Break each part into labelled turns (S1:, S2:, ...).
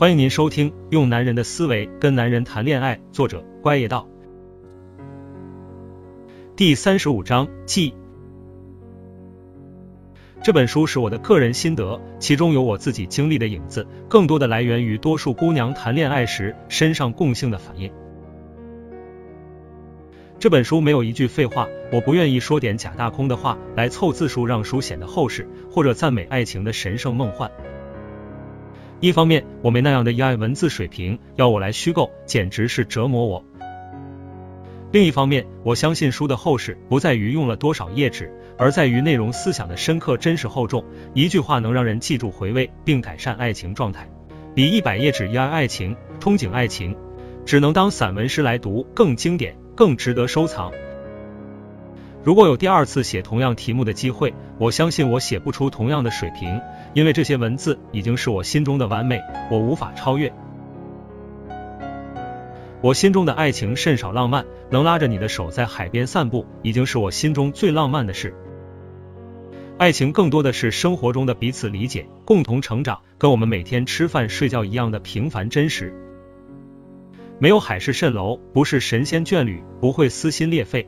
S1: 欢迎您收听《用男人的思维跟男人谈恋爱》，作者乖叶道，第三十五章记。这本书是我的个人心得，其中有我自己经历的影子，更多的来源于多数姑娘谈恋爱时身上共性的反应。这本书没有一句废话，我不愿意说点假大空的话来凑字数，让书显得厚实，或者赞美爱情的神圣梦幻。一方面，我没那样的一爱文字水平，要我来虚构，简直是折磨我。另一方面，我相信书的厚实不在于用了多少页纸，而在于内容思想的深刻、真实、厚重。一句话能让人记住、回味并改善爱情状态，比一百页纸依爱爱情、憧憬爱情，只能当散文诗来读更经典、更值得收藏。如果有第二次写同样题目的机会，我相信我写不出同样的水平，因为这些文字已经是我心中的完美，我无法超越。我心中的爱情甚少浪漫，能拉着你的手在海边散步，已经是我心中最浪漫的事。爱情更多的是生活中的彼此理解、共同成长，跟我们每天吃饭睡觉一样的平凡真实。没有海市蜃楼，不是神仙眷侣，不会撕心裂肺。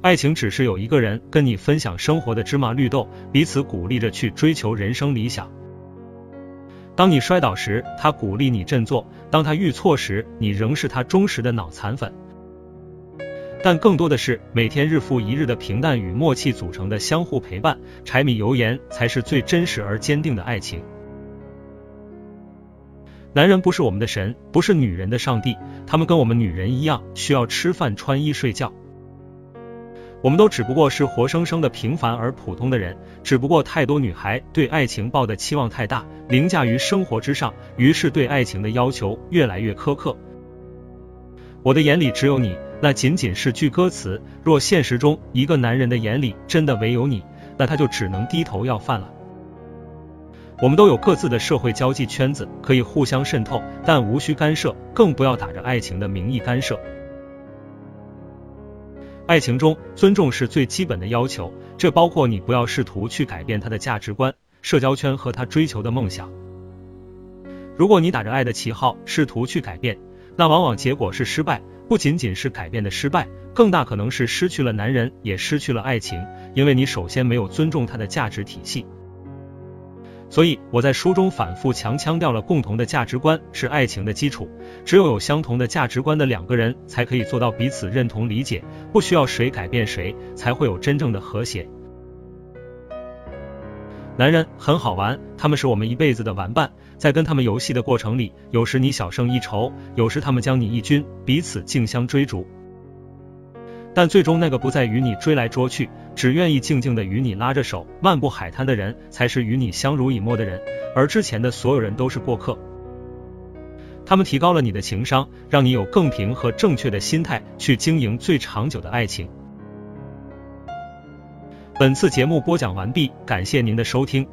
S1: 爱情只是有一个人跟你分享生活的芝麻绿豆，彼此鼓励着去追求人生理想。当你摔倒时，他鼓励你振作；当他遇挫时，你仍是他忠实的脑残粉。但更多的是每天日复一日的平淡与默契组成的相互陪伴，柴米油盐才是最真实而坚定的爱情。男人不是我们的神，不是女人的上帝，他们跟我们女人一样，需要吃饭、穿衣、睡觉。我们都只不过是活生生的平凡而普通的人，只不过太多女孩对爱情抱的期望太大，凌驾于生活之上，于是对爱情的要求越来越苛刻。我的眼里只有你，那仅仅是句歌词。若现实中一个男人的眼里真的唯有你，那他就只能低头要饭了。我们都有各自的社会交际圈子，可以互相渗透，但无需干涉，更不要打着爱情的名义干涉。爱情中，尊重是最基本的要求，这包括你不要试图去改变他的价值观、社交圈和他追求的梦想。如果你打着爱的旗号试图去改变，那往往结果是失败，不仅仅是改变的失败，更大可能是失去了男人，也失去了爱情，因为你首先没有尊重他的价值体系。所以我在书中反复强强调了，共同的价值观是爱情的基础。只有有相同的价值观的两个人，才可以做到彼此认同、理解，不需要谁改变谁，才会有真正的和谐。男人很好玩，他们是我们一辈子的玩伴。在跟他们游戏的过程里，有时你小胜一筹，有时他们将你一军，彼此竞相追逐。但最终，那个不再与你追来捉去，只愿意静静的与你拉着手漫步海滩的人，才是与你相濡以沫的人。而之前的所有人都是过客。他们提高了你的情商，让你有更平和正确的心态去经营最长久的爱情。本次节目播讲完毕，感谢您的收听。